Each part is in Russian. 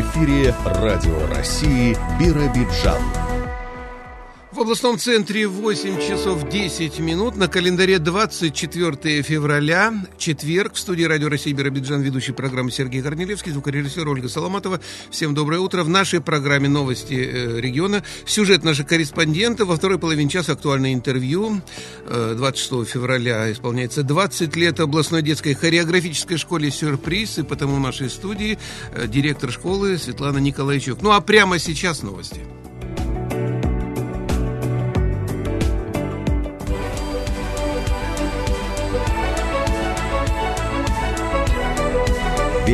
Эфире Радио России Биробиджан. В областном центре 8 часов 10 минут. На календаре 24 февраля, четверг. В студии Радио России Биробиджан ведущий программы Сергей Корнелевский, звукорежиссер Ольга Соломатова. Всем доброе утро. В нашей программе новости э, региона. Сюжет наших корреспондентов. Во второй половине часа актуальное интервью. Э, 26 февраля исполняется 20 лет областной детской хореографической школе «Сюрприз». И потому в нашей студии э, директор школы Светлана Николайчук. Ну а прямо сейчас новости.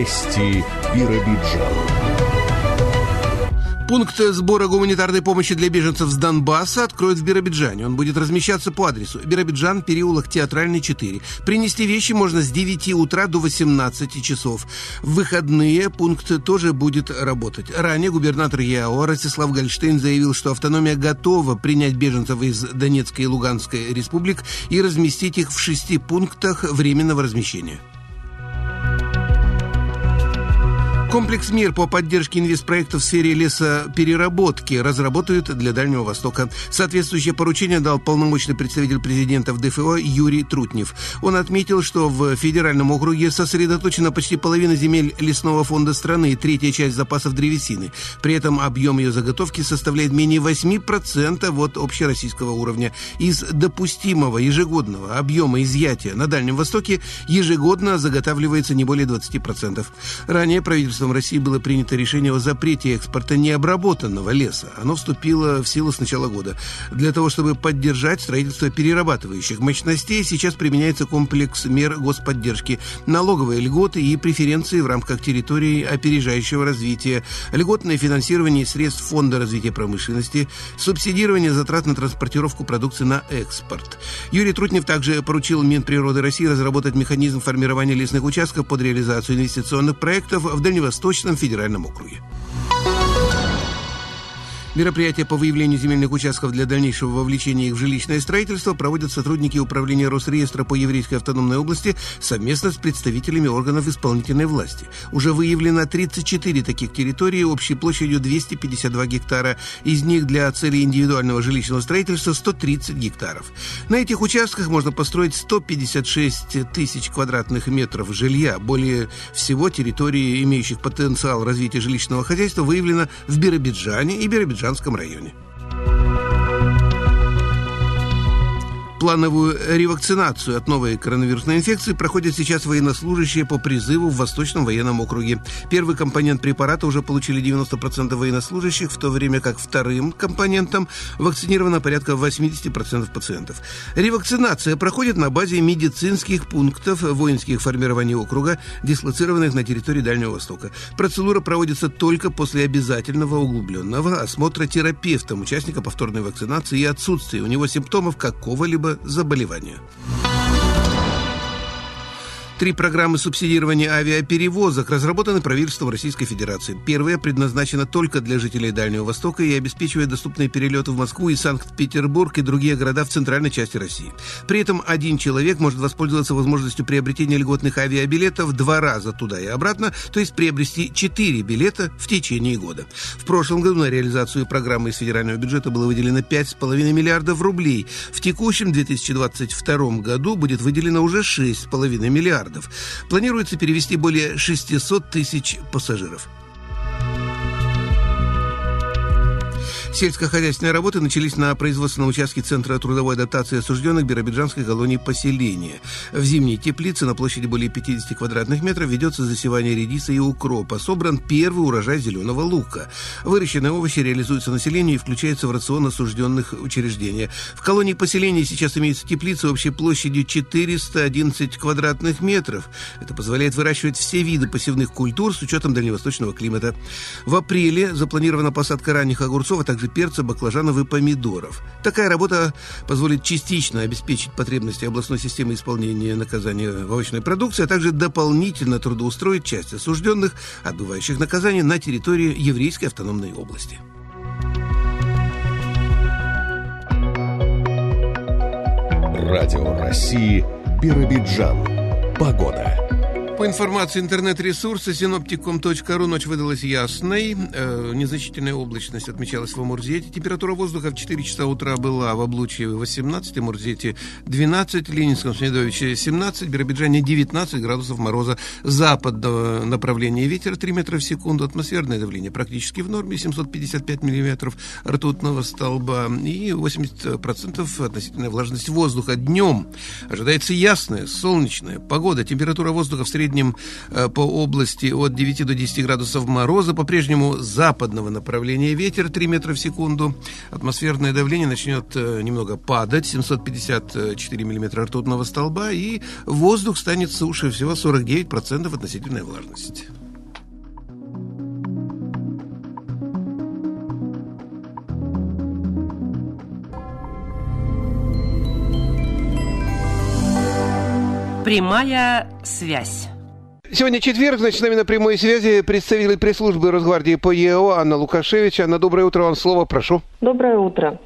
Вести Биробиджан. Пункт сбора гуманитарной помощи для беженцев с Донбасса откроют в Биробиджане. Он будет размещаться по адресу Биробиджан, переулок Театральный, 4. Принести вещи можно с 9 утра до 18 часов. В выходные пункт тоже будет работать. Ранее губернатор ЯО Ростислав Гольштейн заявил, что автономия готова принять беженцев из Донецкой и Луганской республик и разместить их в шести пунктах временного размещения. Комплекс мер по поддержке инвестпроектов в сфере лесопереработки разработают для Дальнего Востока. Соответствующее поручение дал полномочный представитель президента в ДФО Юрий Трутнев. Он отметил, что в федеральном округе сосредоточена почти половина земель лесного фонда страны и третья часть запасов древесины. При этом объем ее заготовки составляет менее 8% от общероссийского уровня. Из допустимого ежегодного объема изъятия на Дальнем Востоке ежегодно заготавливается не более 20%. Ранее правительство правительством России было принято решение о запрете экспорта необработанного леса. Оно вступило в силу с начала года. Для того, чтобы поддержать строительство перерабатывающих мощностей, сейчас применяется комплекс мер господдержки, налоговые льготы и преференции в рамках территории опережающего развития, льготное финансирование средств Фонда развития промышленности, субсидирование затрат на транспортировку продукции на экспорт. Юрий Трутнев также поручил Минприроды России разработать механизм формирования лесных участков под реализацию инвестиционных проектов в Дальневосточном Восточном федеральном округе. Мероприятия по выявлению земельных участков для дальнейшего вовлечения их в жилищное строительство проводят сотрудники Управления Росреестра по Еврейской автономной области совместно с представителями органов исполнительной власти. Уже выявлено 34 таких территории общей площадью 252 гектара. Из них для целей индивидуального жилищного строительства 130 гектаров. На этих участках можно построить 156 тысяч квадратных метров жилья. Более всего территории, имеющих потенциал развития жилищного хозяйства, выявлено в Биробиджане и Биробиджане Биробиджанском районе. Плановую ревакцинацию от новой коронавирусной инфекции проходят сейчас военнослужащие по призыву в Восточном военном округе. Первый компонент препарата уже получили 90% военнослужащих, в то время как вторым компонентом вакцинировано порядка 80% пациентов. Ревакцинация проходит на базе медицинских пунктов воинских формирований округа, дислоцированных на территории Дальнего Востока. Процедура проводится только после обязательного углубленного осмотра терапевтом участника повторной вакцинации и отсутствия у него симптомов какого-либо заболевания. Три программы субсидирования авиаперевозок разработаны правительством Российской Федерации. Первая предназначена только для жителей Дальнего Востока и обеспечивает доступные перелеты в Москву и Санкт-Петербург и другие города в центральной части России. При этом один человек может воспользоваться возможностью приобретения льготных авиабилетов два раза туда и обратно, то есть приобрести четыре билета в течение года. В прошлом году на реализацию программы из федерального бюджета было выделено 5,5 миллиардов рублей. В текущем 2022 году будет выделено уже 6,5 миллиардов миллиардов. Планируется перевести более 600 тысяч пассажиров. Сельскохозяйственные работы начались на производственном участке Центра трудовой адаптации осужденных Биробиджанской колонии поселения. В зимней теплице на площади более 50 квадратных метров ведется засевание редиса и укропа. Собран первый урожай зеленого лука. Выращенные овощи реализуются населению и включаются в рацион осужденных учреждений. В колонии поселения сейчас имеется теплица общей площадью 411 квадратных метров. Это позволяет выращивать все виды посевных культур с учетом дальневосточного климата. В апреле запланирована посадка ранних огурцов, а также перца, баклажанов и помидоров. Такая работа позволит частично обеспечить потребности областной системы исполнения наказания в овощной продукции, а также дополнительно трудоустроить часть осужденных, отбывающих наказание на территории Еврейской автономной области. Радио России Биробиджан. Погода. По информации интернет-ресурса синоптиком.ру ночь выдалась ясной. Э, незначительная облачность отмечалась в Амурзете. Температура воздуха в 4 часа утра была в Облучье 18, в Амурзете 12, в Ленинском Смедовиче 17, в Биробиджане 19 градусов мороза. Западного направления ветер 3 метра в секунду. Атмосферное давление практически в норме 755 миллиметров ртутного столба и 80% относительная влажность воздуха. Днем ожидается ясная, солнечная погода. Температура воздуха в среднем среднем э, по области от 9 до 10 градусов мороза. По-прежнему западного направления ветер 3 метра в секунду. Атмосферное давление начнет э, немного падать. 754 миллиметра ртутного столба. И воздух станет суше. Всего 49% относительной влажности. Прямая связь. Сегодня четверг, значит, с нами на прямой связи представитель пресс-службы Росгвардии по ЕО Анна Лукашевич. Анна, доброе утро, вам слово, прошу. Доброе утро.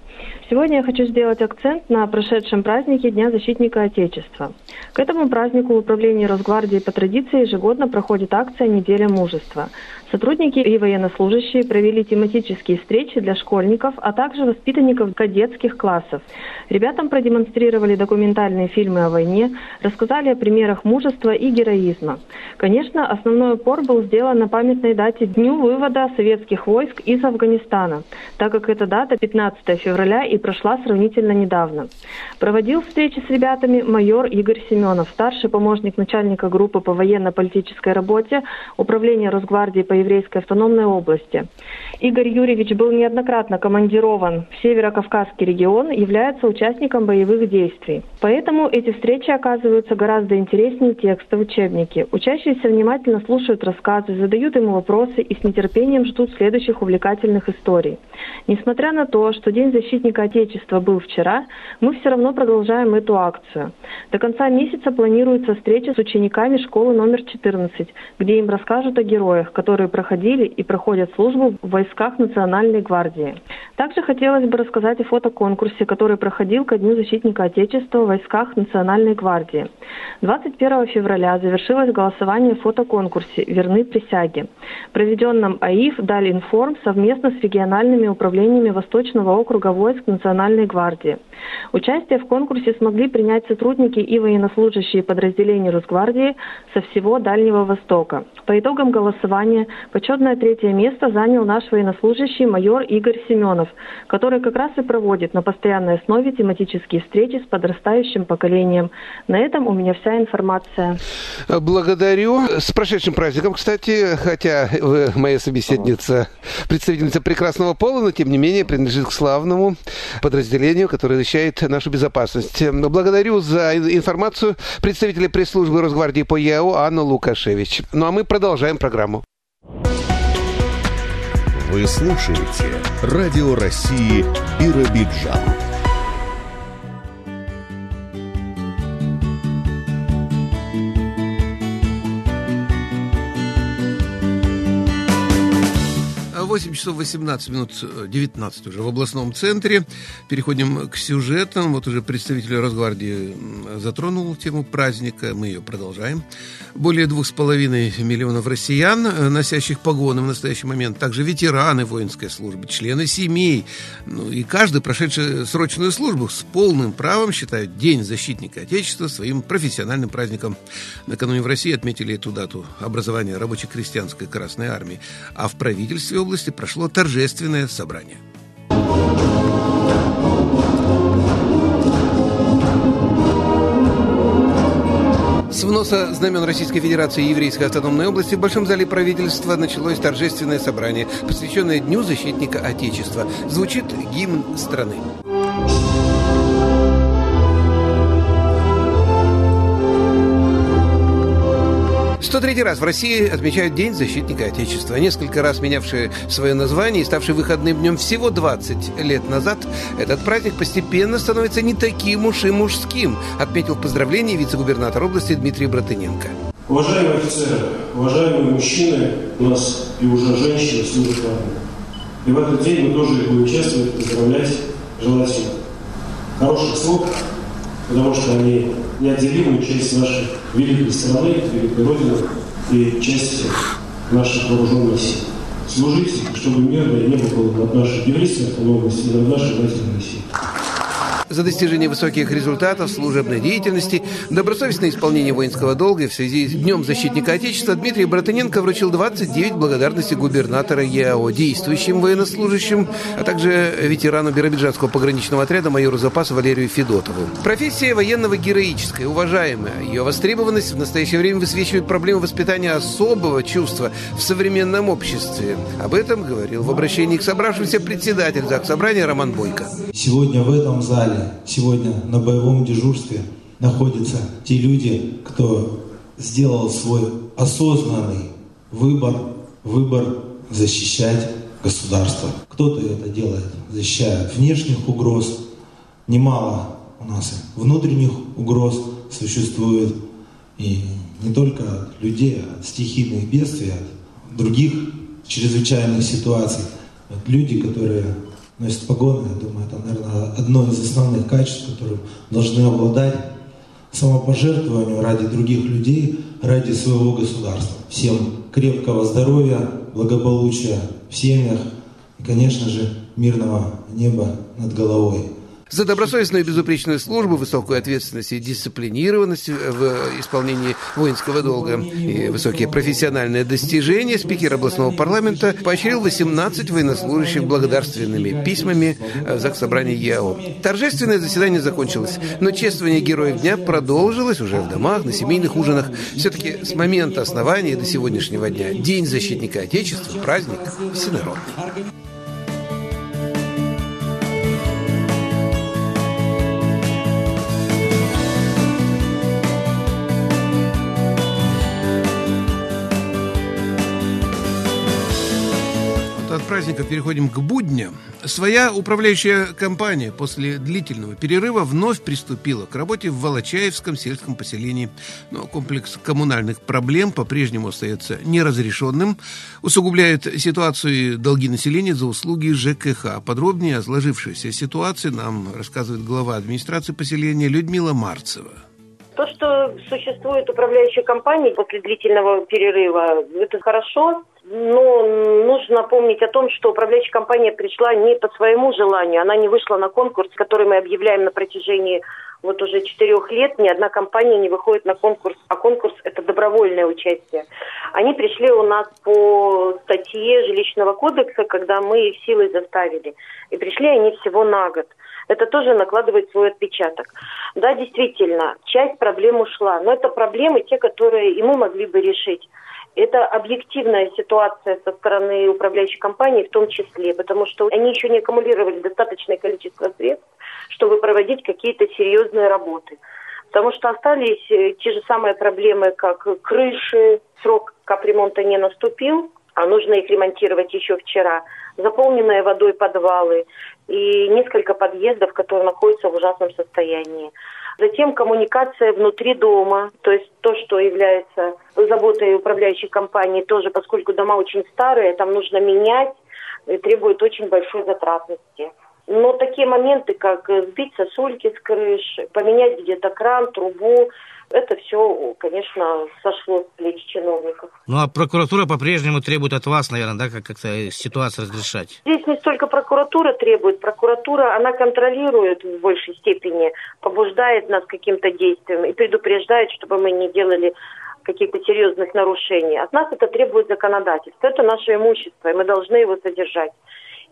Сегодня я хочу сделать акцент на прошедшем празднике Дня защитника Отечества. К этому празднику в управлении Росгвардии по традиции ежегодно проходит акция «Неделя мужества». Сотрудники и военнослужащие провели тематические встречи для школьников, а также воспитанников кадетских классов. Ребятам продемонстрировали документальные фильмы о войне, рассказали о примерах мужества и героизма. Конечно, основной упор был сделан на памятной дате Дню вывода советских войск из Афганистана, так как эта дата 15 февраля и прошла сравнительно недавно. Проводил встречи с ребятами майор Игорь Семенов, старший помощник начальника группы по военно-политической работе Управления Росгвардии по еврейской автономной области. Игорь Юрьевич был неоднократно командирован в Северо-Кавказский регион, является участником боевых действий. Поэтому эти встречи оказываются гораздо интереснее текста в учебнике. Учащиеся внимательно слушают рассказы, задают ему вопросы и с нетерпением ждут следующих увлекательных историй. Несмотря на то, что День защитника Отечества был вчера, мы все равно продолжаем эту акцию. До конца месяца планируется встреча с учениками школы номер 14, где им расскажут о героях, которые проходили и проходят службу в войсках Национальной гвардии. Также хотелось бы рассказать о фотоконкурсе, который проходил ко Дню защитника Отечества в войсках Национальной гвардии. 21 февраля завершилось голосование в фотоконкурсе «Верны присяги», проведенном АИФ «Далинформ» совместно с региональными управлениями Восточного округа войск Национальной гвардии. Участие в конкурсе смогли принять сотрудники и военнослужащие подразделений Росгвардии со всего Дальнего Востока. По итогам голосования почетное третье место занял наш военнослужащий майор Игорь Семенов, который как раз и проводит на постоянной основе тематические встречи с подрастающим поколением. На этом у меня вся информация. Благодарю. С прошедшим праздником, кстати, хотя вы моя собеседница, представительница прекрасного пола, но тем не менее принадлежит к славному подразделению, которое защищает нашу безопасность. Благодарю за информацию представителя пресс-службы Росгвардии по ЯО Анну Лукашевич. Ну а мы продолжаем программу. Вы слушаете Радио России Биробиджан. 8 часов 18 минут, 19 уже в областном центре. Переходим к сюжетам. Вот уже представитель Росгвардии затронул тему праздника. Мы ее продолжаем. Более двух с половиной миллионов россиян, э, носящих погоны в настоящий момент, также ветераны воинской службы, члены семей, ну и каждый, прошедший срочную службу, с полным правом считают День защитника Отечества своим профессиональным праздником. Накануне в России отметили эту дату образования рабоче-крестьянской Красной Армии, а в правительстве области области прошло торжественное собрание. С вноса знамен Российской Федерации и Еврейской автономной области в Большом зале правительства началось торжественное собрание, посвященное Дню защитника Отечества. Звучит гимн страны. 103 раз в России отмечают День защитника Отечества. Несколько раз менявший свое название и ставший выходным днем всего 20 лет назад, этот праздник постепенно становится не таким уж и мужским, отметил в поздравлении вице-губернатор области Дмитрий Братыненко. Уважаемые офицеры, уважаемые мужчины, у нас и уже женщины служат в армии. И в этот день мы тоже будем участвовать, поздравлять, желать им хороших слов, потому что они неотделимую часть нашей великой страны, великой Родины и часть наших вооруженных сил. Служите, чтобы мирное небо было над нашей и над нашей матерью России за достижение высоких результатов служебной деятельности, добросовестное исполнение воинского долга и в связи с Днем защитника Отечества Дмитрий Братыненко вручил 29 благодарностей губернатора ЕАО действующим военнослужащим, а также ветерану Биробиджанского пограничного отряда майору запаса Валерию Федотову. Профессия военного героическая, уважаемая. Ее востребованность в настоящее время высвечивает проблему воспитания особого чувства в современном обществе. Об этом говорил в обращении к собравшимся председатель Заксобрания Роман Бойко. Сегодня в этом зале сегодня на боевом дежурстве находятся те люди, кто сделал свой осознанный выбор, выбор защищать государство. Кто-то это делает, защищая внешних угроз. Немало у нас внутренних угроз существует. И не только от людей, а от стихийных бедствий, от других чрезвычайных ситуаций. Вот люди, которые носит погоны, я думаю, это, наверное, одно из основных качеств, которым должны обладать самопожертвованию ради других людей, ради своего государства. Всем крепкого здоровья, благополучия в семьях и, конечно же, мирного неба над головой. За добросовестную и безупречную службу, высокую ответственность и дисциплинированность в исполнении воинского долга и высокие профессиональные достижения спикер областного парламента поощрил 18 военнослужащих благодарственными письмами за собрание ЯО. Торжественное заседание закончилось, но чествование героев дня продолжилось уже в домах, на семейных ужинах. Все-таки с момента основания до сегодняшнего дня День защитника Отечества – праздник всенародный. Праздника переходим к будням. Своя управляющая компания после длительного перерыва вновь приступила к работе в Волочаевском сельском поселении. Но комплекс коммунальных проблем по-прежнему остается неразрешенным, усугубляет ситуацию долги населения за услуги ЖКХ. Подробнее о сложившейся ситуации нам рассказывает глава администрации поселения Людмила Марцева. То, что существует управляющая компания после длительного перерыва, это хорошо, но нужно помнить о том, что управляющая компания пришла не по своему желанию, она не вышла на конкурс, который мы объявляем на протяжении вот уже четырех лет, ни одна компания не выходит на конкурс, а конкурс – это добровольное участие. Они пришли у нас по статье жилищного кодекса, когда мы их силой заставили. И пришли они всего на год это тоже накладывает свой отпечаток. Да, действительно, часть проблем ушла, но это проблемы те, которые и мы могли бы решить. Это объективная ситуация со стороны управляющей компании в том числе, потому что они еще не аккумулировали достаточное количество средств, чтобы проводить какие-то серьезные работы. Потому что остались э, те же самые проблемы, как крыши, срок капремонта не наступил, а нужно их ремонтировать еще вчера, заполненные водой подвалы и несколько подъездов, которые находятся в ужасном состоянии. Затем коммуникация внутри дома, то есть то, что является заботой управляющей компании, тоже, поскольку дома очень старые, там нужно менять, и требует очень большой затратности. Но такие моменты, как сбить сосульки с крыши, поменять где-то кран, трубу, это все, конечно, сошло с плеч чиновников. Ну а прокуратура по-прежнему требует от вас, наверное, да, как как-то ситуацию разрешать? Здесь не столько прокуратура требует, прокуратура, она контролирует в большей степени, побуждает нас к каким-то действиям и предупреждает, чтобы мы не делали каких-то серьезных нарушений. От нас это требует законодательство. Это наше имущество, и мы должны его содержать.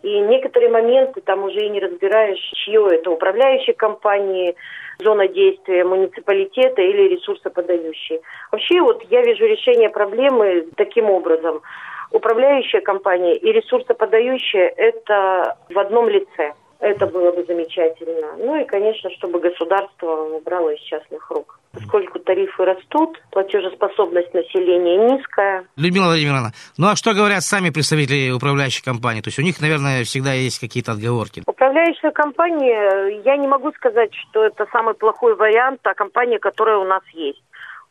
И некоторые моменты там уже и не разбираешь, чье это управляющей компании, зона действия муниципалитета или ресурсоподающие. Вообще вот я вижу решение проблемы таким образом. Управляющая компания и ресурсоподающая – это в одном лице. Это было бы замечательно. Ну и, конечно, чтобы государство брало из частных рук. Поскольку тарифы растут, платежеспособность населения низкая. Людмила Владимировна, ну а что говорят сами представители управляющей компании? То есть у них, наверное, всегда есть какие-то отговорки. Управляющая компания, я не могу сказать, что это самый плохой вариант, а компания, которая у нас есть.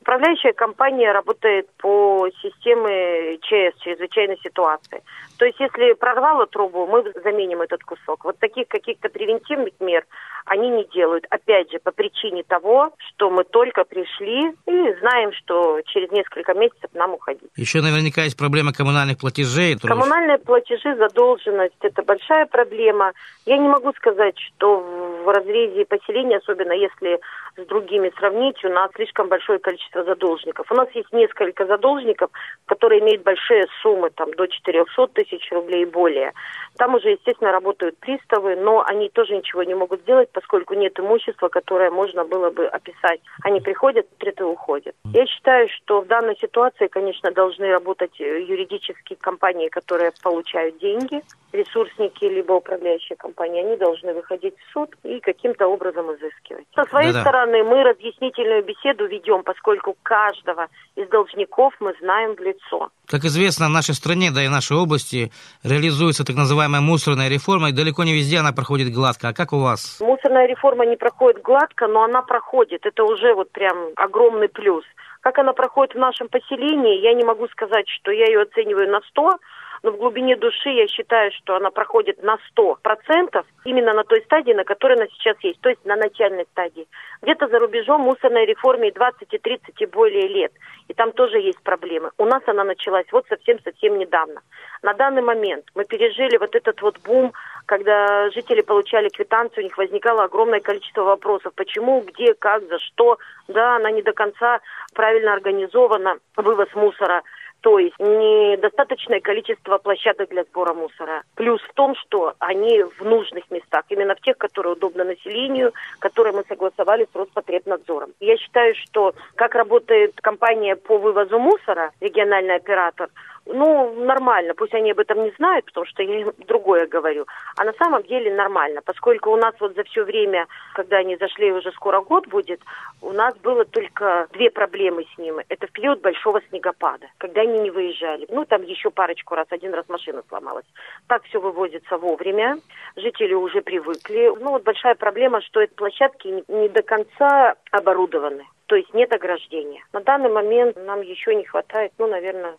Управляющая компания работает по системе ЧС, чрезвычайной ситуации. То есть, если прорвало трубу, мы заменим этот кусок. Вот таких каких-то превентивных мер они не делают. Опять же, по причине того, что мы только пришли и знаем, что через несколько месяцев нам уходить. Еще наверняка есть проблема коммунальных платежей. Коммунальные платежи, задолженность – это большая проблема. Я не могу сказать, что в разрезе поселения, особенно если с другими сравнить, у нас слишком большое количество задолжников. У нас есть несколько задолжников, которые имеют большие суммы, там, до 400 тысяч рублей и более. Там уже, естественно, работают приставы, но они тоже ничего не могут сделать, поскольку нет имущества, которое можно было бы описать. Они приходят, и уходят. Я считаю, что в данной ситуации, конечно, должны работать юридические компании, которые получают деньги, ресурсники, либо управляющие компании. Они должны выходить в суд и каким-то образом изыскивать. Со своей Да-да. стороны мы разъяснительную беседу ведем, поскольку каждого из должников мы знаем в лицо. Как известно, в нашей стране, да и в нашей области реализуется так называемая мусорная реформа, и далеко не везде она проходит гладко. А как у вас? Мусорная реформа не проходит гладко, но она проходит. Это уже вот прям огромный плюс. Как она проходит в нашем поселении, я не могу сказать, что я ее оцениваю на 100, но в глубине души я считаю, что она проходит на 100%, именно на той стадии, на которой она сейчас есть, то есть на начальной стадии. Где-то за рубежом мусорной реформе и 20, и 30, и более лет. И там тоже есть проблемы. У нас она началась вот совсем-совсем недавно. На данный момент мы пережили вот этот вот бум, когда жители получали квитанцию, у них возникало огромное количество вопросов. Почему, где, как, за что. Да, она не до конца правильно организована, вывоз мусора то есть недостаточное количество площадок для сбора мусора. Плюс в том, что они в нужных местах, именно в тех, которые удобны населению, которые мы согласовали с Роспотребнадзором. Я считаю, что как работает компания по вывозу мусора, региональный оператор, ну, нормально, пусть они об этом не знают, потому что я им другое говорю. А на самом деле нормально, поскольку у нас вот за все время, когда они зашли, уже скоро год будет, у нас было только две проблемы с ними. Это в период большого снегопада, когда они не выезжали. Ну, там еще парочку раз, один раз машина сломалась. Так все вывозится вовремя, жители уже привыкли. Ну, вот большая проблема, что эти площадки не до конца оборудованы то есть нет ограждения. На данный момент нам еще не хватает, ну, наверное,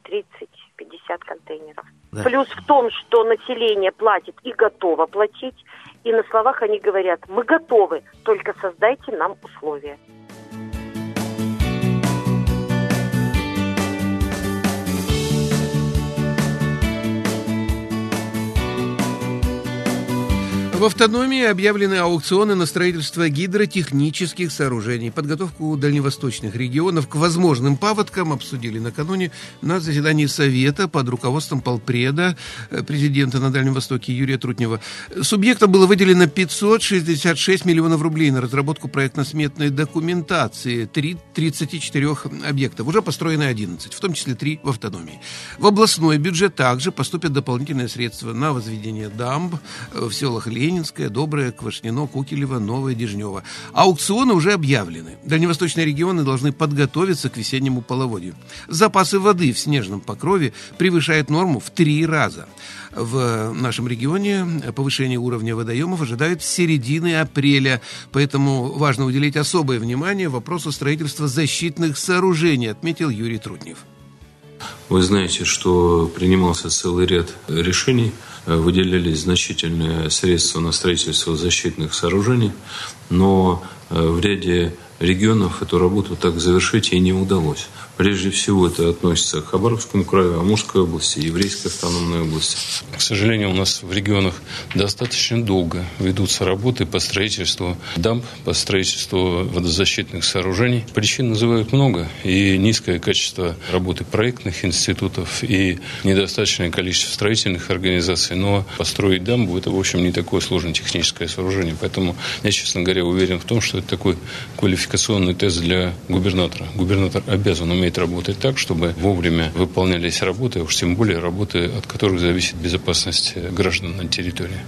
30-50 контейнеров. Да. Плюс в том, что население платит и готово платить, и на словах они говорят, мы готовы, только создайте нам условия. В автономии объявлены аукционы на строительство гидротехнических сооружений. Подготовку дальневосточных регионов к возможным паводкам обсудили накануне на заседании Совета под руководством полпреда э, президента на Дальнем Востоке Юрия Трутнева. Субъектам было выделено 566 миллионов рублей на разработку проектно-сметной документации 3, 34 объектов. Уже построены 11, в том числе 3 в автономии. В областной бюджет также поступят дополнительные средства на возведение дамб э, в селах Лень, Ленинская, Добрая, Квашнино, Кукелева, Новая, Дежнева. Аукционы уже объявлены. Дальневосточные регионы должны подготовиться к весеннему половодью. Запасы воды в снежном покрове превышают норму в три раза. В нашем регионе повышение уровня водоемов ожидают с середины апреля, поэтому важно уделить особое внимание вопросу строительства защитных сооружений, отметил Юрий Труднев. Вы знаете, что принимался целый ряд решений, выделялись значительные средства на строительство защитных сооружений, но э, в ряде регионов эту работу так завершить и не удалось. Прежде всего это относится к Хабаровскому краю, Амурской области, Еврейской автономной области. К сожалению, у нас в регионах достаточно долго ведутся работы по строительству дамб, по строительству водозащитных сооружений. Причин называют много. И низкое качество работы проектных институтов, и недостаточное количество строительных организаций. Но построить дамбу – это, в общем, не такое сложное техническое сооружение. Поэтому я, честно говоря, уверен в том, что это такой квалификационный тест для губернатора. Губернатор обязан уметь работать так, чтобы вовремя выполнялись работы, а уж тем более работы, от которых зависит безопасность граждан на территории.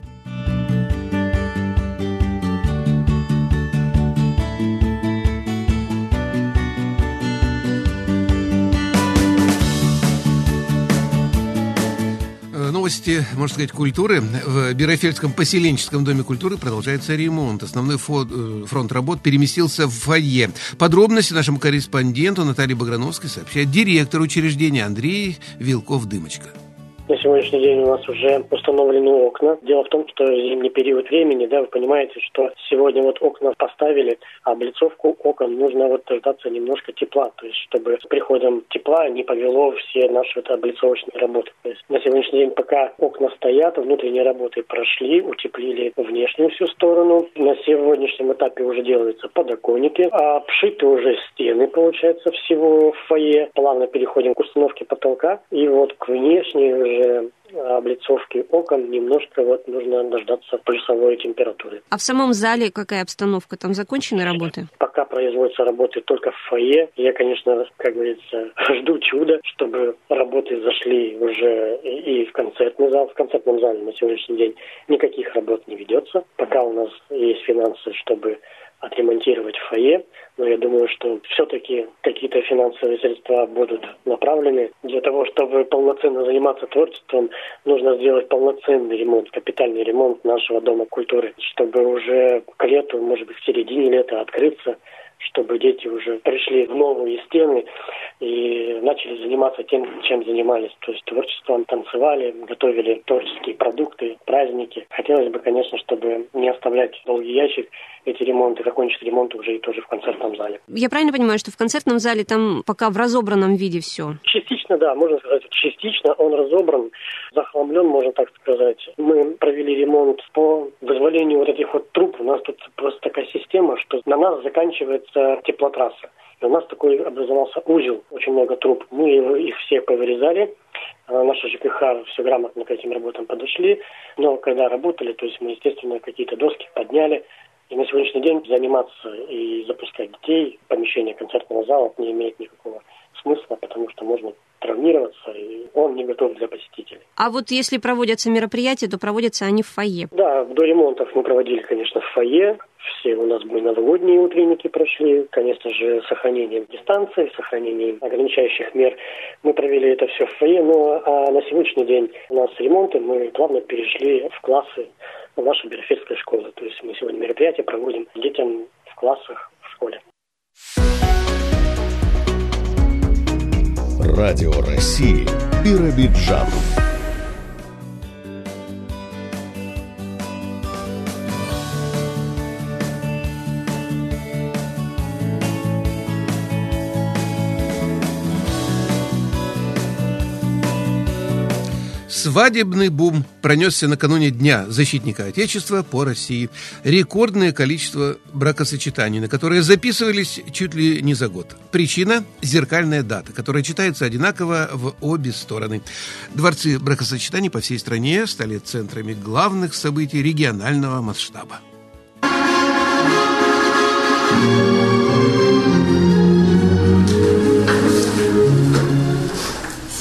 Новости, можно сказать, культуры. В Бирофельском поселенческом доме культуры продолжается ремонт. Основной э, фронт работ переместился в фойе. Подробности нашему корреспонденту Наталье Баграновской сообщает директор учреждения Андрей Вилков-Дымочка. На сегодняшний день у нас уже установлены окна. Дело в том, что зимний период времени, да, вы понимаете, что сегодня вот окна поставили, а облицовку окон нужно вот дождаться немножко тепла, то есть чтобы с приходом тепла не повело все наши вот облицовочные работы. То есть на сегодняшний день пока окна стоят, внутренние работы прошли, утеплили внешнюю всю сторону. На сегодняшнем этапе уже делаются подоконники, а обшиты уже стены, получается, всего в фойе. Плавно переходим к установке потолка и вот к внешней уже же облицовки окон немножко вот нужно дождаться плюсовой температуры. А в самом зале какая обстановка? Там закончены работы? Пока производятся работы только в фойе. Я, конечно, как говорится, жду чуда, чтобы работы зашли уже и в концертный зал. В концертном зале на сегодняшний день никаких работ не ведется. Пока у нас есть финансы, чтобы отремонтировать фойе, но я думаю, что все-таки какие-то финансовые средства будут направлены. Для того, чтобы полноценно заниматься творчеством, нужно сделать полноценный ремонт, капитальный ремонт нашего Дома культуры, чтобы уже к лету, может быть, в середине лета открыться чтобы дети уже пришли в новые стены и начали заниматься тем, чем занимались. То есть творчеством, танцевали, готовили творческие продукты, праздники. Хотелось бы, конечно, чтобы не оставлять долгий ящик эти ремонты, закончить ремонт уже и тоже в концертном зале. Я правильно понимаю, что в концертном зале там пока в разобранном виде все? Частично, да, можно сказать, частично он разобран, захламлен, можно так сказать. Мы провели ремонт по вызволению вот этих вот труб. У нас тут просто такая система, что на нас заканчивается теплотрасса. И у нас такой образовался узел, очень много труб. Мы их все повырезали, а Наши ЖКХ все грамотно к этим работам подошли, но когда работали, то есть мы, естественно, какие-то доски подняли, и на сегодняшний день заниматься и запускать детей помещение концертного зала не имеет никакого смысла, потому что можно травмироваться, и он не готов для посетителей. А вот если проводятся мероприятия, то проводятся они в фойе? Да, до ремонтов мы проводили, конечно, в фойе. Все у нас были новогодние утренники прошли, конечно же, сохранением дистанции, сохранением ограничающих мер. Мы провели это все в фойе, но а на сегодняшний день у нас ремонты, мы плавно перешли в классы нашей Берфельской школы. То есть мы сегодня мероприятие проводим детям в классах в школе. Радио России Биробиджан. Свадебный бум пронесся накануне Дня защитника Отечества по России. Рекордное количество бракосочетаний, на которые записывались чуть ли не за год. Причина – зеркальная дата, которая читается одинаково в обе стороны. Дворцы бракосочетаний по всей стране стали центрами главных событий регионального масштаба.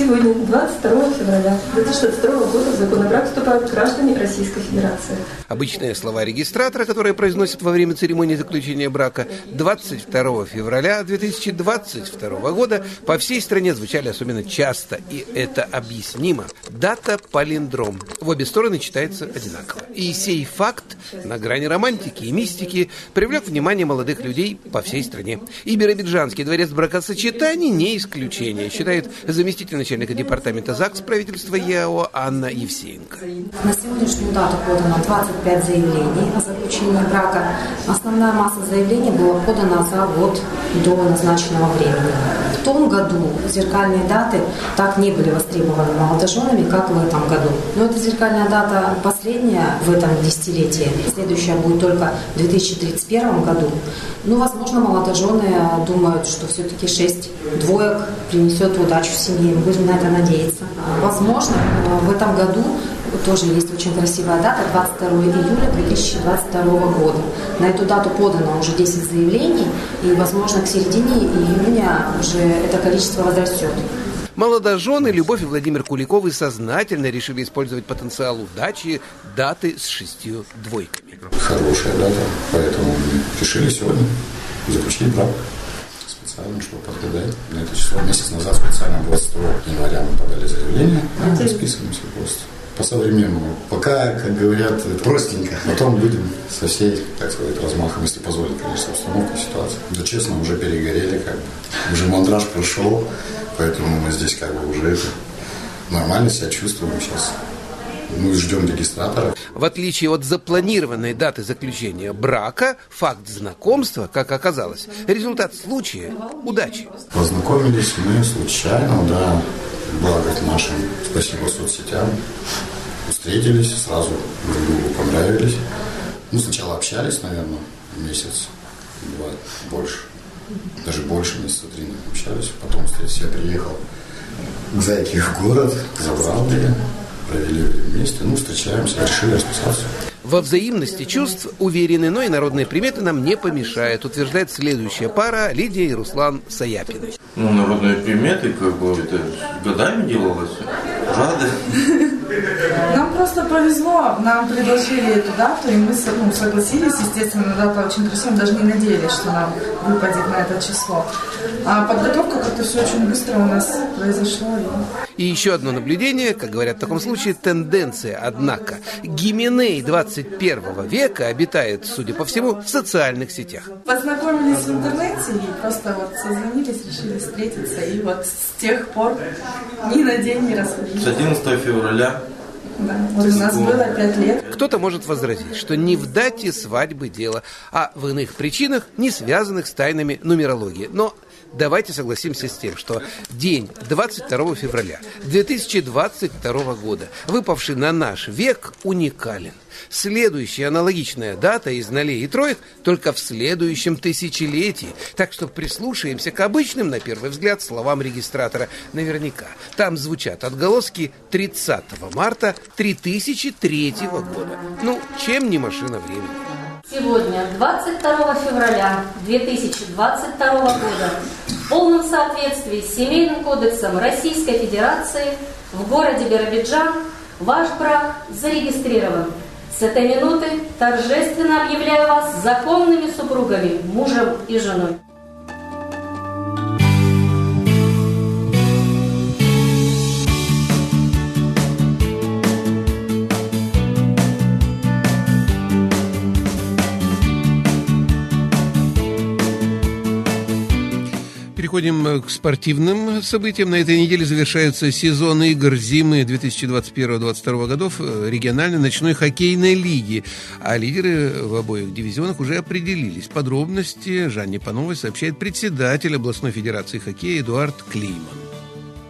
Сегодня, 22 февраля 2022 года, закон о брак вступают граждане Российской Федерации. Обычные слова регистратора, которые произносят во время церемонии заключения брака 22 февраля 2022 года по всей стране звучали особенно часто, и это объяснимо. Дата палиндром. В обе стороны читается одинаково. И сей факт на грани романтики и мистики привлек внимание молодых людей по всей стране. И Биробиджанский дворец бракосочетаний не исключение, считает заместитель начальника департамента ЗАГС правительства ЕАО Анна Евсеенко. На сегодняшнюю дату подано 25 заявлений о заключении брака. Основная масса заявлений была подана за год до назначенного времени. Том году зеркальные даты так не были востребованы молодоженами, как в этом году. Но эта зеркальная дата последняя в этом десятилетии. Следующая будет только в 2031 году. Ну, возможно, молодожены думают, что все-таки шесть двоек принесет удачу семье. Будем на это надеяться. Возможно, в этом году тоже есть очень красивая дата, 22 июля 2022 года. На эту дату подано уже 10 заявлений, и, возможно, к середине июня уже это количество возрастет. Молодожены Любовь и Владимир Куликовы сознательно решили использовать потенциал удачи даты с шестью двойками. Хорошая дата, поэтому решили сегодня заключить брак специально, чтобы подгадать на это число. Месяц назад специально 22 января мы подали заявление, расписываемся просто. По-современному. Пока, как говорят, простенько. Потом будем со всей, так сказать, размахом, если позволит, конечно, установка, ситуация. Да честно, уже перегорели, как бы. Уже монтаж прошел, поэтому мы здесь как бы уже это нормально себя чувствуем сейчас. Мы ждем регистратора. В отличие от запланированной даты заключения брака, факт знакомства, как оказалось, результат случая удачи. Познакомились мы случайно, да, благо нашим, спасибо соцсетям. Встретились, сразу друг другу понравились. Ну, сначала общались, наверное, месяц, два, больше. Даже больше, месяца три общались. Потом встретились, я приехал к Зайке в город, забрал ее, провели вместе, ну, встречаемся, решили расписаться. Во взаимности чувств уверены, но и народные приметы нам не помешают, утверждает следующая пара Лидия и Руслан Саяпины. Ну, народные приметы, как бы, это годами делалось. Рады. Нам просто повезло, нам предложили эту дату, и мы ну, согласились, естественно, дата очень красивая, даже не надеялись, что нам выпадет на это число. А подготовка как-то все очень быстро у нас произошло. И... и еще одно наблюдение, как говорят в таком случае, тенденция, однако. Гименей 21 века обитает, судя по всему, в социальных сетях. Познакомились в интернете и просто вот созвонились, решили встретиться, и вот с тех пор ни на день не расходились. С 11 февраля да, вот у нас было пять лет. Кто-то может возразить, что не в дате свадьбы дело, а в иных причинах, не связанных с тайнами нумерологии. Но давайте согласимся с тем, что день 22 февраля 2022 года, выпавший на наш век, уникален. Следующая аналогичная дата из нолей и троек только в следующем тысячелетии. Так что прислушаемся к обычным, на первый взгляд, словам регистратора. Наверняка там звучат отголоски 30 марта 3003 года. Ну, чем не машина времени? Сегодня, 22 февраля 2022 года, в полном соответствии с Семейным кодексом Российской Федерации в городе Биробиджан ваш брак зарегистрирован. С этой минуты торжественно объявляю вас законными супругами, мужем и женой. Переходим э, к спортивным событиям. На этой неделе завершается сезон игр зимы 2021-2022 годов э, региональной ночной хоккейной лиги. А лидеры в обоих дивизионах уже определились. Подробности Жанне Пановой сообщает председатель областной федерации хоккея Эдуард Клейман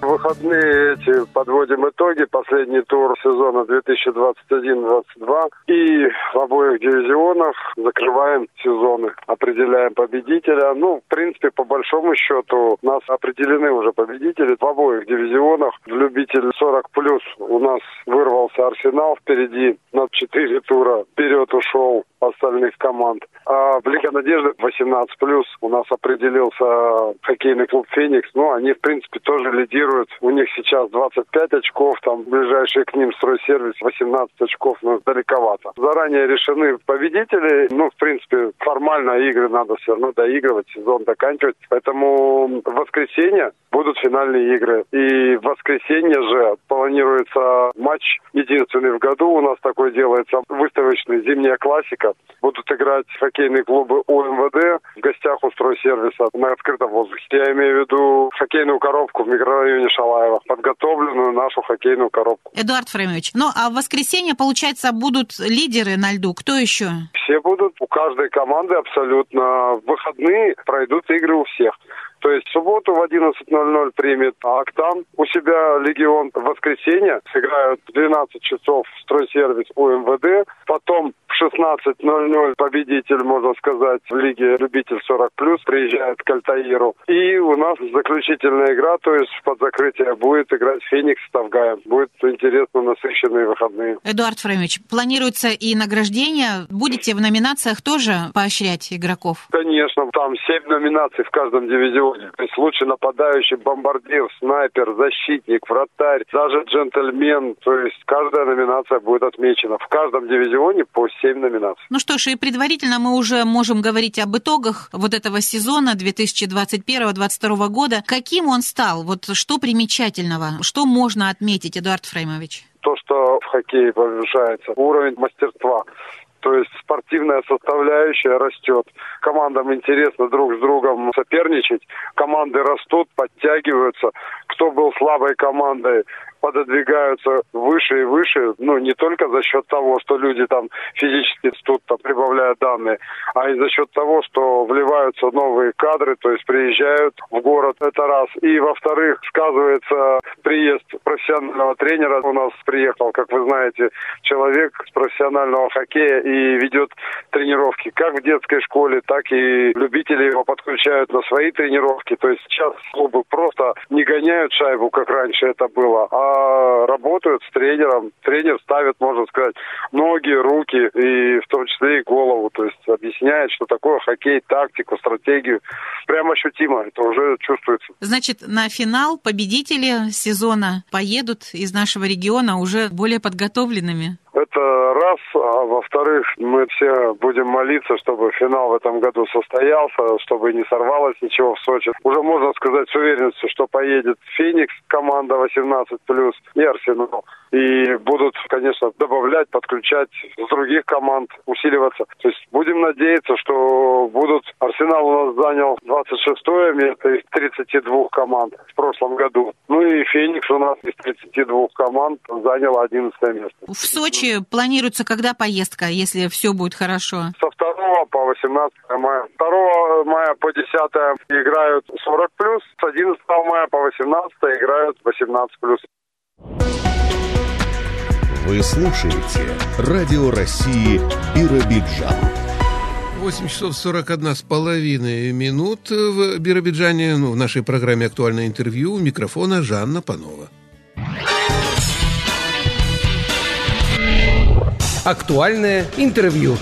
выходные эти подводим итоги. Последний тур сезона 2021-2022. И в обоих дивизионах закрываем сезоны. Определяем победителя. Ну, в принципе, по большому счету, у нас определены уже победители в обоих дивизионах. В любитель 40 плюс у нас вырвался Арсенал впереди на 4 тура. Вперед ушел остальных команд. А в Лиге Надежды 18 плюс у нас определился хоккейный клуб Феникс. Ну, они, в принципе, тоже лидируют. У них сейчас 25 очков, там ближайший к ним стройсервис 18 очков, но далековато. Заранее решены победители. Ну, в принципе, формально игры надо все равно доигрывать, сезон заканчивать. Поэтому в воскресенье будут финальные игры. И в воскресенье же планируется матч единственный в году. У нас такой делается выставочный зимняя классика. Будут играть хоккейные клубы УМВД в гостях у стройсервиса на открытом воздухе. Я имею в виду хоккейную коробку в микрорайоне Шалаева. Подготовленную нашу хоккейную коробку. Эдуард Фремович, ну а в воскресенье, получается, будут лидеры на льду. Кто еще? Все будут. У каждой команды абсолютно. В выходные пройдут игры у всех. То есть в субботу в 11.00 примет Октан у себя Легион. В воскресенье сыграют в 12 часов стройсервис УМВД. Потом в 16.00 победитель, можно сказать, в Лиге Любитель 40+, приезжает к Альтаиру. И у нас заключительная игра, то есть под закрытие будет играть Феникс с Тавгаем. Будет интересно, насыщенные выходные. Эдуард Фреймович, планируется и награждение. Будете в номинациях тоже поощрять игроков? Конечно, там 7 номинаций в каждом дивизионе. То есть лучший нападающий, бомбардир, снайпер, защитник, вратарь, даже джентльмен. То есть каждая номинация будет отмечена. В каждом дивизионе по 7 7 номинаций. Ну что ж, и предварительно мы уже можем говорить об итогах вот этого сезона 2021-2022 года. Каким он стал? Вот что примечательного? Что можно отметить, Эдуард Фреймович? то, что в хоккее повышается, уровень мастерства. Спортивная составляющая растет. Командам интересно друг с другом соперничать. Команды растут, подтягиваются. Кто был слабой командой, пододвигаются выше и выше, ну, не только за счет того, что люди там физически тут -то прибавляют данные, а и за счет того, что вливаются новые кадры, то есть приезжают в город, это раз. И, во-вторых, сказывается приезд профессионального тренера. У нас приехал, как вы знаете, человек с профессионального хоккея и ведет тренировки как в детской школе, так и любители его подключают на свои тренировки. То есть сейчас клубы просто не гоняют шайбу, как раньше это было, а работают с тренером. Тренер ставит, можно сказать, ноги, руки и в том числе и голову. То есть объясняет, что такое хоккей, тактику, стратегию. Прямо ощутимо. Это уже чувствуется. Значит, на финал победители сезона поедут из нашего региона уже более подготовленными. Это раз. А во-вторых, мы все будем молиться, чтобы финал в этом году состоялся, чтобы не сорвалось ничего в Сочи. Уже можно сказать с уверенностью, что поедет Феникс, команда 18+, и Арсенал. И будут, конечно, добавлять, подключать с других команд, усиливаться. То есть будем надеяться, что будут... Арсенал у нас занял 26 место из 32 команд в прошлом году. Ну и Феникс у нас из 32 команд занял 11 место. В Сочи планируется когда поездка, если все будет хорошо? Со 2 по 18 мая. 2 мая по 10 играют 40 плюс, с 11 мая по 18 играют 18 плюс. Вы слушаете Радио России Биробиджан. 8 часов 41 с половиной минут в Биробиджане. Ну, в нашей программе «Актуальное интервью» у микрофона Жанна Панова. Актуальное интервью.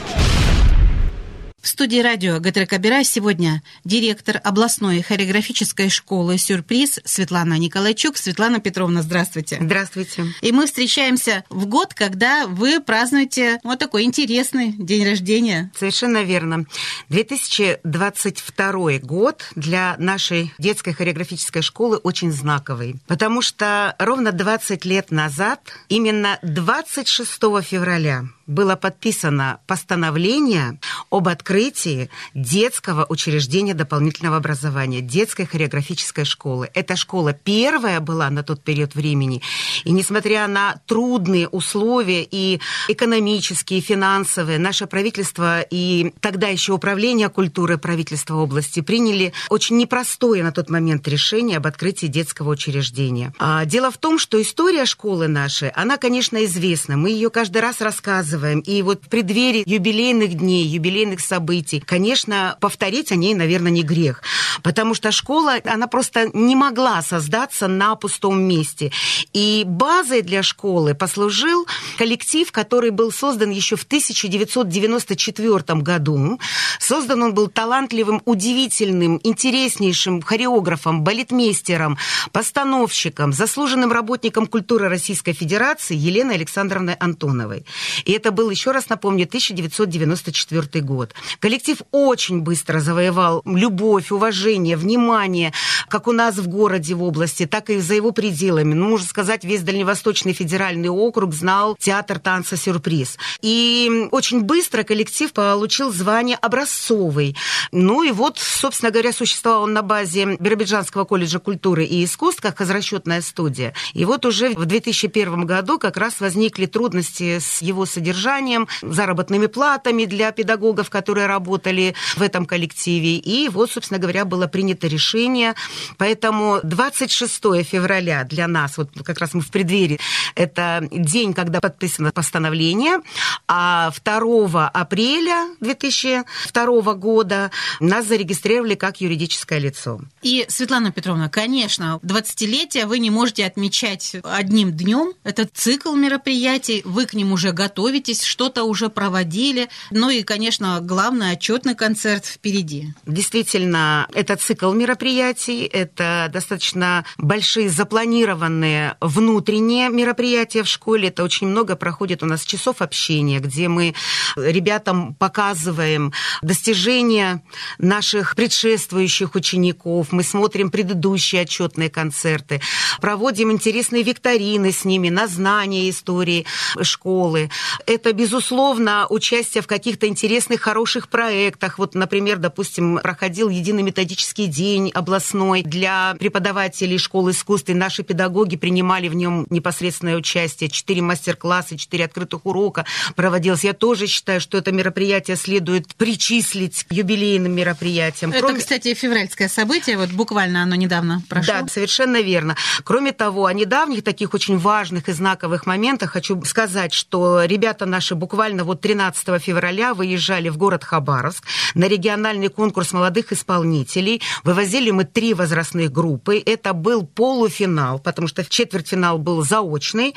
В студии радио ГТРК Бира сегодня директор областной хореографической школы «Сюрприз» Светлана Николайчук. Светлана Петровна, здравствуйте. Здравствуйте. И мы встречаемся в год, когда вы празднуете вот такой интересный день рождения. Совершенно верно. 2022 год для нашей детской хореографической школы очень знаковый, потому что ровно 20 лет назад, именно 26 февраля, было подписано постановление об открытии детского учреждения дополнительного образования, детской хореографической школы. Эта школа первая была на тот период времени, и несмотря на трудные условия и экономические, и финансовые, наше правительство и тогда еще управление культуры правительства области приняли очень непростое на тот момент решение об открытии детского учреждения. А дело в том, что история школы нашей, она, конечно, известна. Мы ее каждый раз рассказываем рассказываем. И вот в преддверии юбилейных дней, юбилейных событий, конечно, повторить о ней, наверное, не грех. Потому что школа, она просто не могла создаться на пустом месте. И базой для школы послужил коллектив, который был создан еще в 1994 году. Создан он был талантливым, удивительным, интереснейшим хореографом, балетмейстером, постановщиком, заслуженным работником культуры Российской Федерации Еленой Александровной Антоновой. И это был, еще раз напомню, 1994 год. Коллектив очень быстро завоевал любовь, уважение, внимание, как у нас в городе, в области, так и за его пределами. Ну, можно сказать, весь Дальневосточный федеральный округ знал театр танца «Сюрприз». И очень быстро коллектив получил звание образцовый. Ну и вот, собственно говоря, существовал он на базе Биробиджанского колледжа культуры и искусств как хозрасчетная студия. И вот уже в 2001 году как раз возникли трудности с его содержанием содержанием, заработными платами для педагогов, которые работали в этом коллективе. И вот, собственно говоря, было принято решение. Поэтому 26 февраля для нас, вот как раз мы в преддверии, это день, когда подписано постановление, а 2 апреля 2002 года нас зарегистрировали как юридическое лицо. И, Светлана Петровна, конечно, 20-летие вы не можете отмечать одним днем. Это цикл мероприятий, вы к ним уже готовитесь, готовитесь, что-то уже проводили. Ну и, конечно, главный отчетный концерт впереди. Действительно, это цикл мероприятий. это достаточно большие запланированные внутренние мероприятия в школе. Это очень много проходит у нас часов общения, где мы ребятам показываем достижения наших предшествующих учеников, мы смотрим предыдущие отчетные концерты, проводим интересные викторины с ними на знание истории школы. Это, безусловно, участие в каких-то интересных, хороших проектах. Вот, например, допустим, проходил единый методический день областной для преподавателей школы искусств, и наши педагоги принимали в нем непосредственное участие. Четыре мастер-класса, четыре открытых урока проводилось. Я тоже считаю, что это мероприятие следует причислить к юбилейным мероприятиям. Это, Кроме... кстати, февральское событие, вот буквально оно недавно прошло. Да, совершенно верно. Кроме того, о недавних таких очень важных и знаковых моментах хочу сказать, что ребята наши буквально вот 13 февраля выезжали в город Хабаровск на региональный конкурс молодых исполнителей. Вывозили мы три возрастных группы. Это был полуфинал, потому что четвертьфинал был заочный.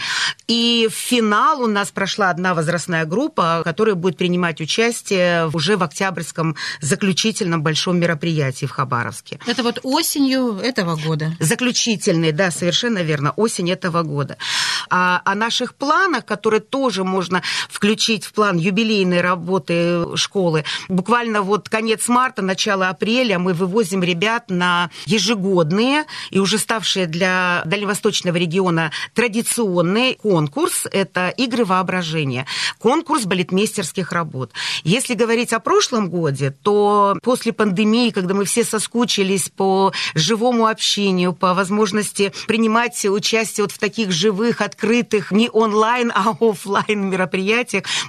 И в финал у нас прошла одна возрастная группа, которая будет принимать участие уже в октябрьском заключительном большом мероприятии в Хабаровске. Это вот осенью этого года? Заключительный, да, совершенно верно, осень этого года. А о наших планах, которые тоже можно включить в план юбилейной работы школы, буквально вот конец марта, начало апреля мы вывозим ребят на ежегодные и уже ставшие для дальневосточного региона традиционный конкурс. Это игры воображения. Конкурс балетмейстерских работ. Если говорить о прошлом годе, то после пандемии, когда мы все соскучились по живому общению, по возможности принимать участие вот в таких живых, открытых, не онлайн, а офлайн мероприятиях,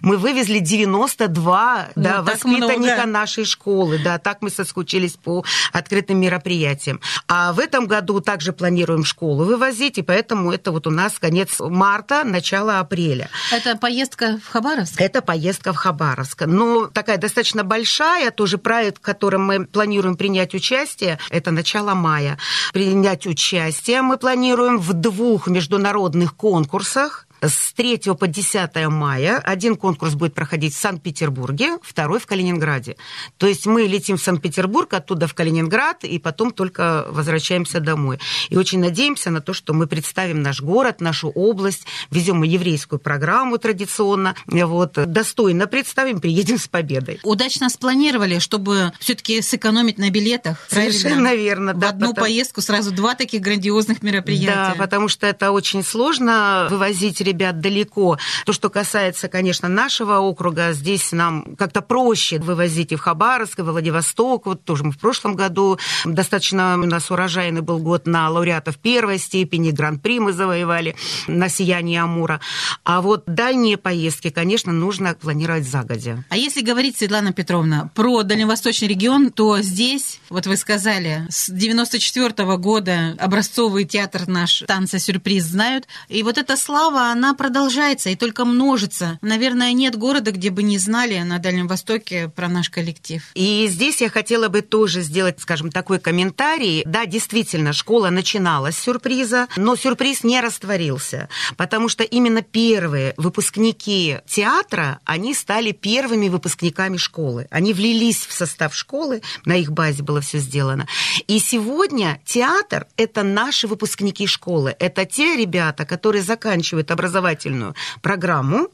мы вывезли 92 ну, да, воспитанника много. нашей школы. Да, так мы соскучились по открытым мероприятиям. А в этом году также планируем школу вывозить, и поэтому это вот у нас конец марта, начало апреля. Это поездка в Хабаровск? Это поездка в Хабаровск. Но такая достаточно большая, тоже проект, в котором мы планируем принять участие, это начало мая. Принять участие мы планируем в двух международных конкурсах с 3 по 10 мая один конкурс будет проходить в Санкт-Петербурге, второй в Калининграде. То есть мы летим в Санкт-Петербург, оттуда в Калининград, и потом только возвращаемся домой. И очень надеемся на то, что мы представим наш город, нашу область, везем еврейскую программу традиционно, вот, достойно представим, приедем с победой. Удачно спланировали, чтобы все-таки сэкономить на билетах. Совершенно верно. В да, одну потому... поездку сразу два таких грандиозных мероприятия. Да, потому что это очень сложно вывозить ребят далеко. То, что касается, конечно, нашего округа, здесь нам как-то проще вывозить и в Хабаровск, и в Владивосток. Вот тоже мы в прошлом году достаточно у нас урожайный был год на лауреатов первой степени, гран-при мы завоевали на сиянии Амура. А вот дальние поездки, конечно, нужно планировать загодя. А если говорить, Светлана Петровна, про дальневосточный регион, то здесь, вот вы сказали, с 94 -го года образцовый театр наш «Танца-сюрприз» знают, и вот эта слава, она продолжается и только множится. Наверное, нет города, где бы не знали на Дальнем Востоке про наш коллектив. И здесь я хотела бы тоже сделать, скажем, такой комментарий. Да, действительно, школа начиналась с сюрприза, но сюрприз не растворился, потому что именно первые выпускники театра, они стали первыми выпускниками школы. Они влились в состав школы, на их базе было все сделано. И сегодня театр – это наши выпускники школы, это те ребята, которые заканчивают образование образовательную программу,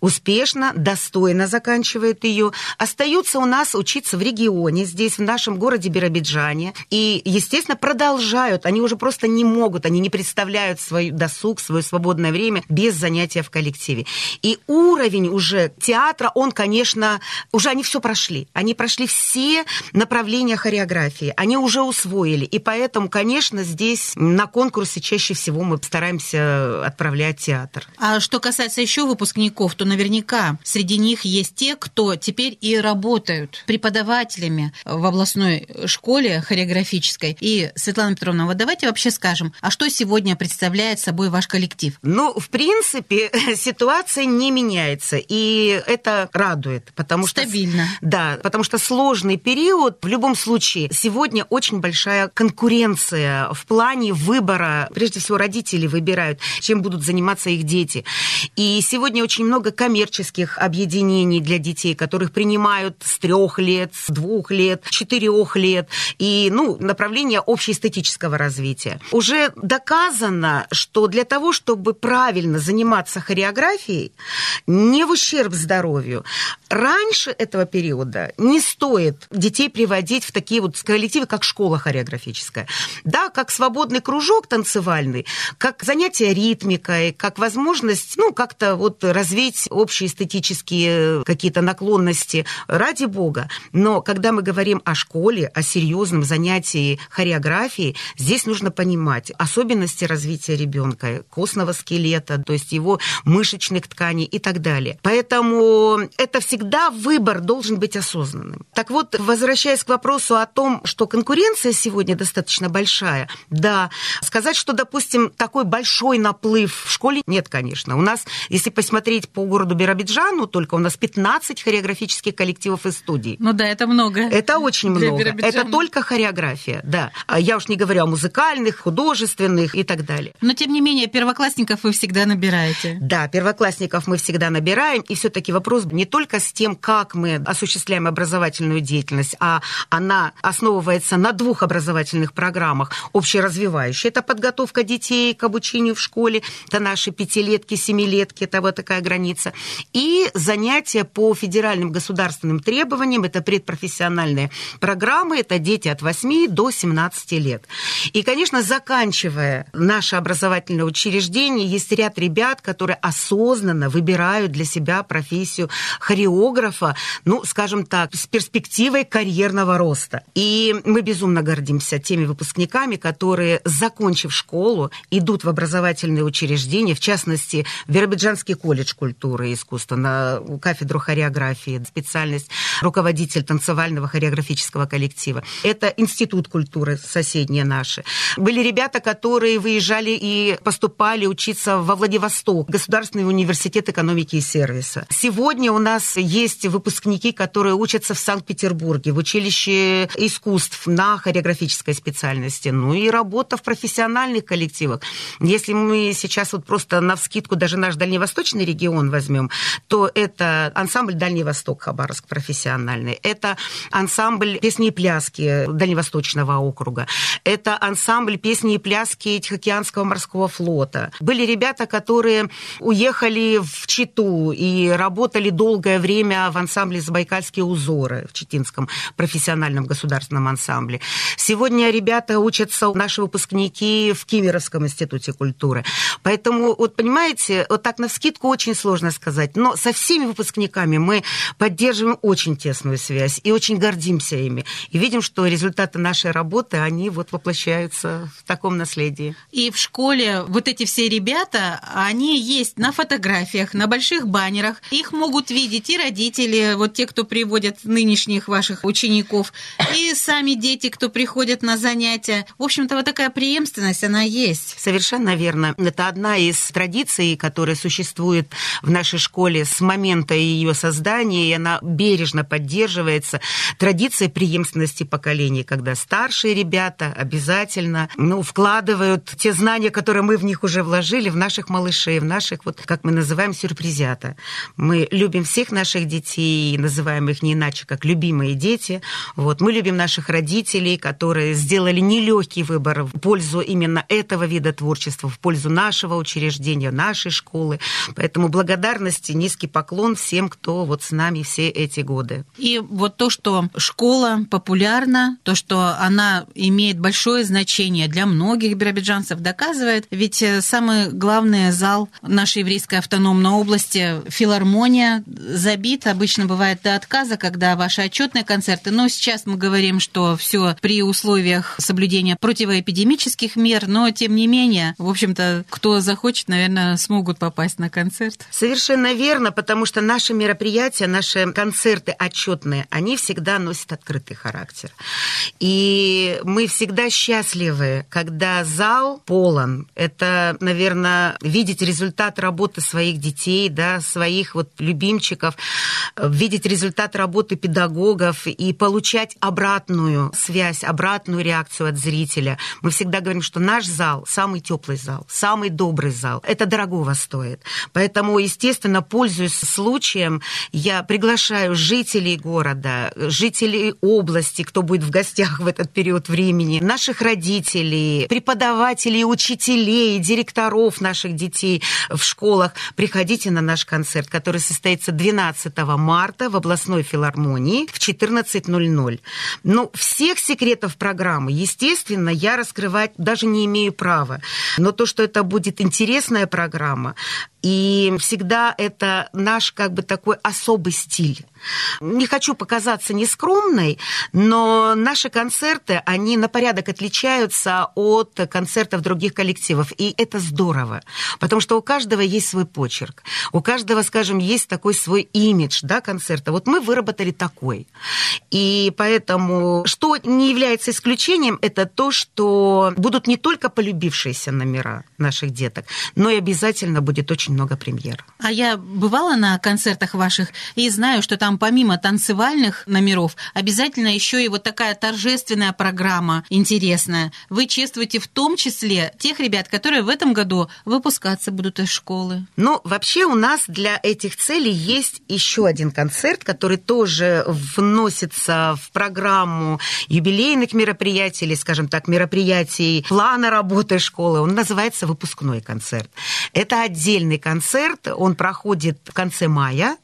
успешно, достойно заканчивает ее, остаются у нас учиться в регионе, здесь, в нашем городе Биробиджане, и, естественно, продолжают, они уже просто не могут, они не представляют свой досуг, свое свободное время без занятия в коллективе. И уровень уже театра, он, конечно, уже они все прошли, они прошли все направления хореографии, они уже усвоили, и поэтому, конечно, здесь на конкурсе чаще всего мы стараемся отправлять театр. А что касается еще выпускников, выпускников, то наверняка среди них есть те, кто теперь и работают преподавателями в областной школе хореографической. И, Светлана Петровна, вот давайте вообще скажем, а что сегодня представляет собой ваш коллектив? Ну, в принципе, ситуация не меняется, и это радует, потому что... Стабильно. Да, потому что сложный период, в любом случае, сегодня очень большая конкуренция в плане выбора, прежде всего родители выбирают, чем будут заниматься их дети. И сегодня очень очень много коммерческих объединений для детей, которых принимают с трех лет, с двух лет, четырех лет. И, ну, направление общеэстетического развития. Уже доказано, что для того, чтобы правильно заниматься хореографией, не в ущерб здоровью, раньше этого периода не стоит детей приводить в такие вот коллективы, как школа хореографическая. Да, как свободный кружок танцевальный, как занятие ритмикой, как возможность, ну, как-то вот развить общие эстетические какие-то наклонности, ради бога. Но когда мы говорим о школе, о серьезном занятии хореографией, здесь нужно понимать особенности развития ребенка, костного скелета, то есть его мышечных тканей и так далее. Поэтому это всегда выбор должен быть осознанным. Так вот, возвращаясь к вопросу о том, что конкуренция сегодня достаточно большая, да, сказать, что, допустим, такой большой наплыв в школе, нет, конечно. У нас, если посмотреть по городу Биробиджану, только у нас 15 хореографических коллективов и студий. Ну да, это много. Это очень много. Это только хореография, да. А я уж не говорю о музыкальных, художественных и так далее. Но, тем не менее, первоклассников вы всегда набираете. Да, первоклассников мы всегда набираем, и все-таки вопрос не только с тем, как мы осуществляем образовательную деятельность, а она основывается на двух образовательных программах. Общеразвивающая – это подготовка детей к обучению в школе, это наши пятилетки, семилетки, это вот такая граница. И занятия по федеральным государственным требованиям, это предпрофессиональные программы, это дети от 8 до 17 лет. И, конечно, заканчивая наше образовательное учреждение, есть ряд ребят, которые осознанно выбирают для себя профессию хореографа, ну, скажем так, с перспективой карьерного роста. И мы безумно гордимся теми выпускниками, которые, закончив школу, идут в образовательные учреждения, в частности, в Биробиджанский колледж культуры и искусства, на кафедру хореографии, специальность руководитель танцевального хореографического коллектива. Это институт культуры соседние наши. Были ребята, которые выезжали и поступали учиться во Владивосток, Государственный университет экономики и сервиса. Сегодня у нас есть выпускники, которые учатся в Санкт-Петербурге, в училище искусств на хореографической специальности, ну и работа в профессиональных коллективах. Если мы сейчас вот просто на вскидку даже наш дальневосточный регион возьмем, то это ансамбль Дальний Восток Хабаровск профессиональный, это ансамбль песни и пляски Дальневосточного округа, это ансамбль песни и пляски Тихоокеанского морского флота. Были ребята, которые уехали в Читу и работали долгое время в ансамбле «Забайкальские узоры» в Читинском профессиональном государственном ансамбле. Сегодня ребята учатся, наши выпускники, в Кемеровском институте культуры. Поэтому, вот понимаете, вот так на вскидку очень сложно сказать, но со всеми выпускниками мы поддерживаем очень тесную связь и очень гордимся ими. И видим, что результаты нашей работы, они вот воплощаются в таком наследии. И в школе вот эти все ребята, они есть на фотографиях, на больших баннерах. Их могут видеть и родители, вот те, кто приводят нынешних ваших учеников, и сами дети, кто приходят на занятия. В общем-то, вот такая преемственность, она есть. Совершенно верно. Это одна из традиций, которая существует в нашей школе с момента ее создания, и она бережно поддерживается. Традиция преемственности поколений, когда старшие ребята обязательно ну, вкладывают те знания, которые мы в них уже вложили, в наших малышей, в наших, вот как мы называем, сюрпризята. Мы любим всех наших детей, называем их не иначе, как любимые дети. Вот. Мы любим наших родителей, которые сделали нелегкий выбор в пользу именно этого вида творчества, в пользу нашего учреждения, нашей школы. Поэтому благодарность и низкий поклон всем, кто вот с нами все эти годы. И вот то, что школа популярна, то, что она имеет большое значение для многих биробиджанцев, доказывает. Ведь э, самый главный зал нашей еврейской автономной области, филармония, забит. Обычно бывает до отказа, когда ваши отчетные концерты. Но сейчас мы говорим, что все при условиях соблюдения противоэпидемических мер, но тем не менее, в общем-то, кто захочет, наверное, смогут попасть на концерт. Совершенно верно, потому что наши мероприятия, наши концерты отчетные, они всегда носят открытый характер. И мы всегда счастливы, когда зал полон. Это, наверное, видеть результат работы своих детей, да, своих вот любимчиков, видеть результат работы педагогов и получать обратную связь, обратную реакцию от зрителя. Мы всегда говорим, что наш зал самый теплый зал, самый добрый зал. Это дорогого стоит. Поэтому Поэтому, естественно, пользуясь случаем, я приглашаю жителей города, жителей области, кто будет в гостях в этот период времени, наших родителей, преподавателей, учителей, директоров наших детей в школах. Приходите на наш концерт, который состоится 12 марта в областной филармонии в 14.00. Ну, всех секретов программы, естественно, я раскрывать даже не имею права. Но то, что это будет интересная программа, и всегда это наш как бы такой особый стиль. Не хочу показаться нескромной, но наши концерты, они на порядок отличаются от концертов других коллективов. И это здорово, потому что у каждого есть свой почерк. У каждого, скажем, есть такой свой имидж да, концерта. Вот мы выработали такой. И поэтому, что не является исключением, это то, что будут не только полюбившиеся номера наших деток, но и обязательно будет очень много премьер. А я бывала на концертах ваших и знаю, что там помимо танцевальных номеров обязательно еще и вот такая торжественная программа интересная. Вы чествуете в том числе тех ребят, которые в этом году выпускаться будут из школы. Ну, вообще у нас для этих целей есть еще один концерт, который тоже вносится в программу юбилейных мероприятий или, скажем так, мероприятий плана работы школы. Он называется выпускной концерт. Это отдельный концерт, он проходит в конце мая,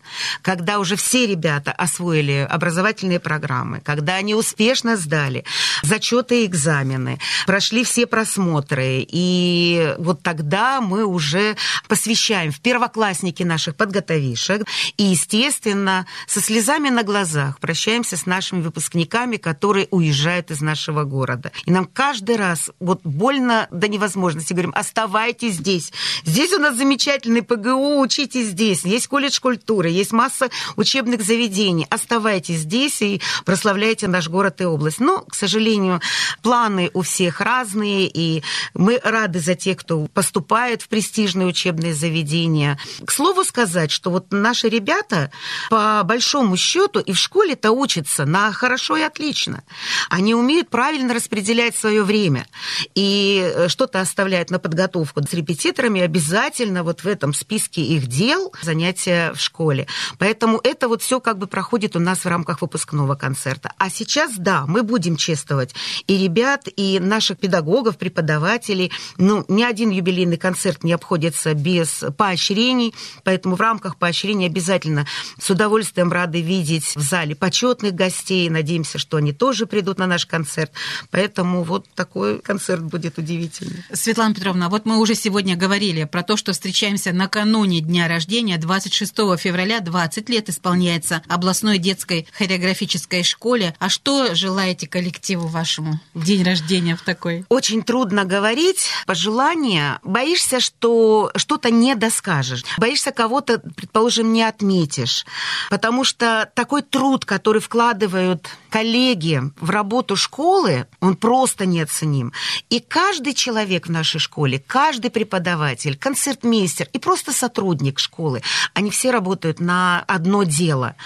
когда уже все ребята освоили образовательные программы, когда они успешно сдали зачеты и экзамены, прошли все просмотры, и вот тогда мы уже посвящаем в первоклассники наших подготовишек, и, естественно, со слезами на глазах прощаемся с нашими выпускниками, которые уезжают из нашего города. И нам каждый раз вот больно до невозможности говорим, оставайтесь здесь. Здесь у нас замечательный ПГУ, учитесь здесь. Есть колледж культуры, есть масса учебных заведений. Оставайтесь здесь и прославляйте наш город и область. Но, к сожалению, планы у всех разные, и мы рады за тех, кто поступает в престижные учебные заведения. К слову сказать, что вот наши ребята, по большому счету, и в школе-то учатся на хорошо и отлично. Они умеют правильно распределять свое время и что-то оставляют на подготовку с репетиторами обязательно вот в этом списке их дел занятия в школе. Поэтому это вот все как бы проходит у нас в рамках выпускного концерта. А сейчас, да, мы будем чествовать и ребят, и наших педагогов, преподавателей. Ну, ни один юбилейный концерт не обходится без поощрений, поэтому в рамках поощрений обязательно с удовольствием рады видеть в зале почетных гостей. Надеемся, что они тоже придут на наш концерт. Поэтому вот такой концерт будет удивительный. Светлана Петровна, вот мы уже сегодня говорили про то, что встречаемся накануне дня рождения, 26 февраля, 20 лет исполняется областной детской хореографической школе. А что желаете коллективу вашему в день рождения в такой? Очень трудно говорить. Пожелания. Боишься, что что-то не доскажешь. Боишься кого-то, предположим, не отметишь. Потому что такой труд, который вкладывают коллеги в работу школы, он просто неоценим. И каждый человек в нашей школе, каждый преподаватель, концертмейстер и просто сотрудник школы, они все работают на одно дело.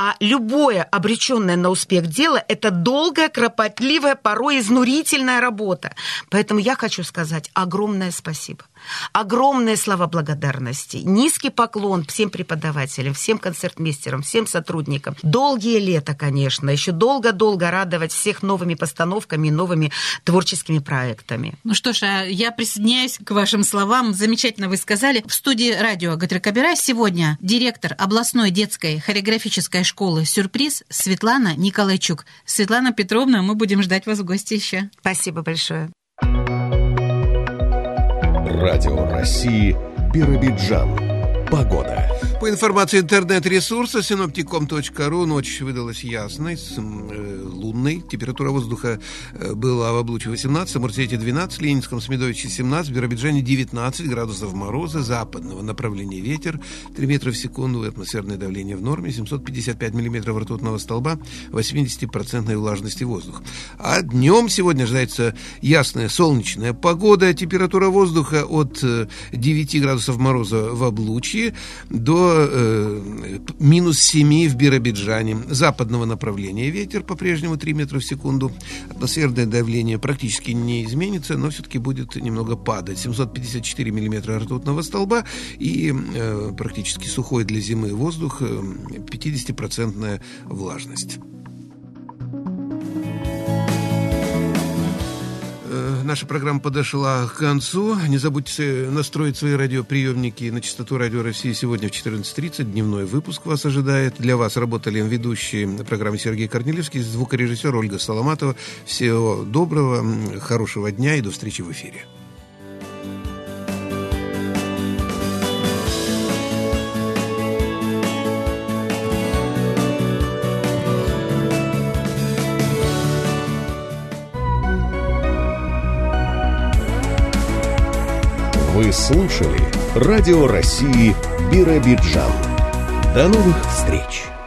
А любое обреченное на успех дело – это долгая, кропотливая, порой изнурительная работа. Поэтому я хочу сказать огромное спасибо. Огромные слова благодарности. Низкий поклон всем преподавателям, всем концертмейстерам, всем сотрудникам. Долгие лета, конечно. Еще долго-долго радовать всех новыми постановками новыми творческими проектами. Ну что ж, а я присоединяюсь к вашим словам. Замечательно вы сказали. В студии радио Гатрикабира сегодня директор областной детской хореографической школы «Сюрприз» Светлана Николайчук. Светлана Петровна, мы будем ждать вас в гости еще. Спасибо большое. Радио России Биробиджан. Погода. По информации интернет-ресурса синоптиком.ру ночь выдалась ясной, с, э, лунной. Температура воздуха э, была в Облуче 18, в Муртете 12, Ленинском Смедовиче 17, в Биробиджане 19 градусов мороза, западного направления ветер, 3 метра в секунду, атмосферное давление в норме, 755 миллиметров ртутного столба, 80% влажности воздуха. А днем сегодня ожидается ясная солнечная погода, температура воздуха от 9 э, градусов мороза в Облуче до до э, минус 7 в Биробиджане. Западного направления ветер по-прежнему 3 метра в секунду. Атмосферное давление практически не изменится, но все-таки будет немного падать. 754 миллиметра ртутного столба и э, практически сухой для зимы воздух, э, 50% влажность. Наша программа подошла к концу. Не забудьте настроить свои радиоприемники на частоту Радио России сегодня в 14.30. Дневной выпуск вас ожидает. Для вас работали ведущие программы Сергей Корнелевский, звукорежиссер Ольга Соломатова. Всего доброго, хорошего дня и до встречи в эфире. Вы слушали Радио России Биробиджан. До новых встреч!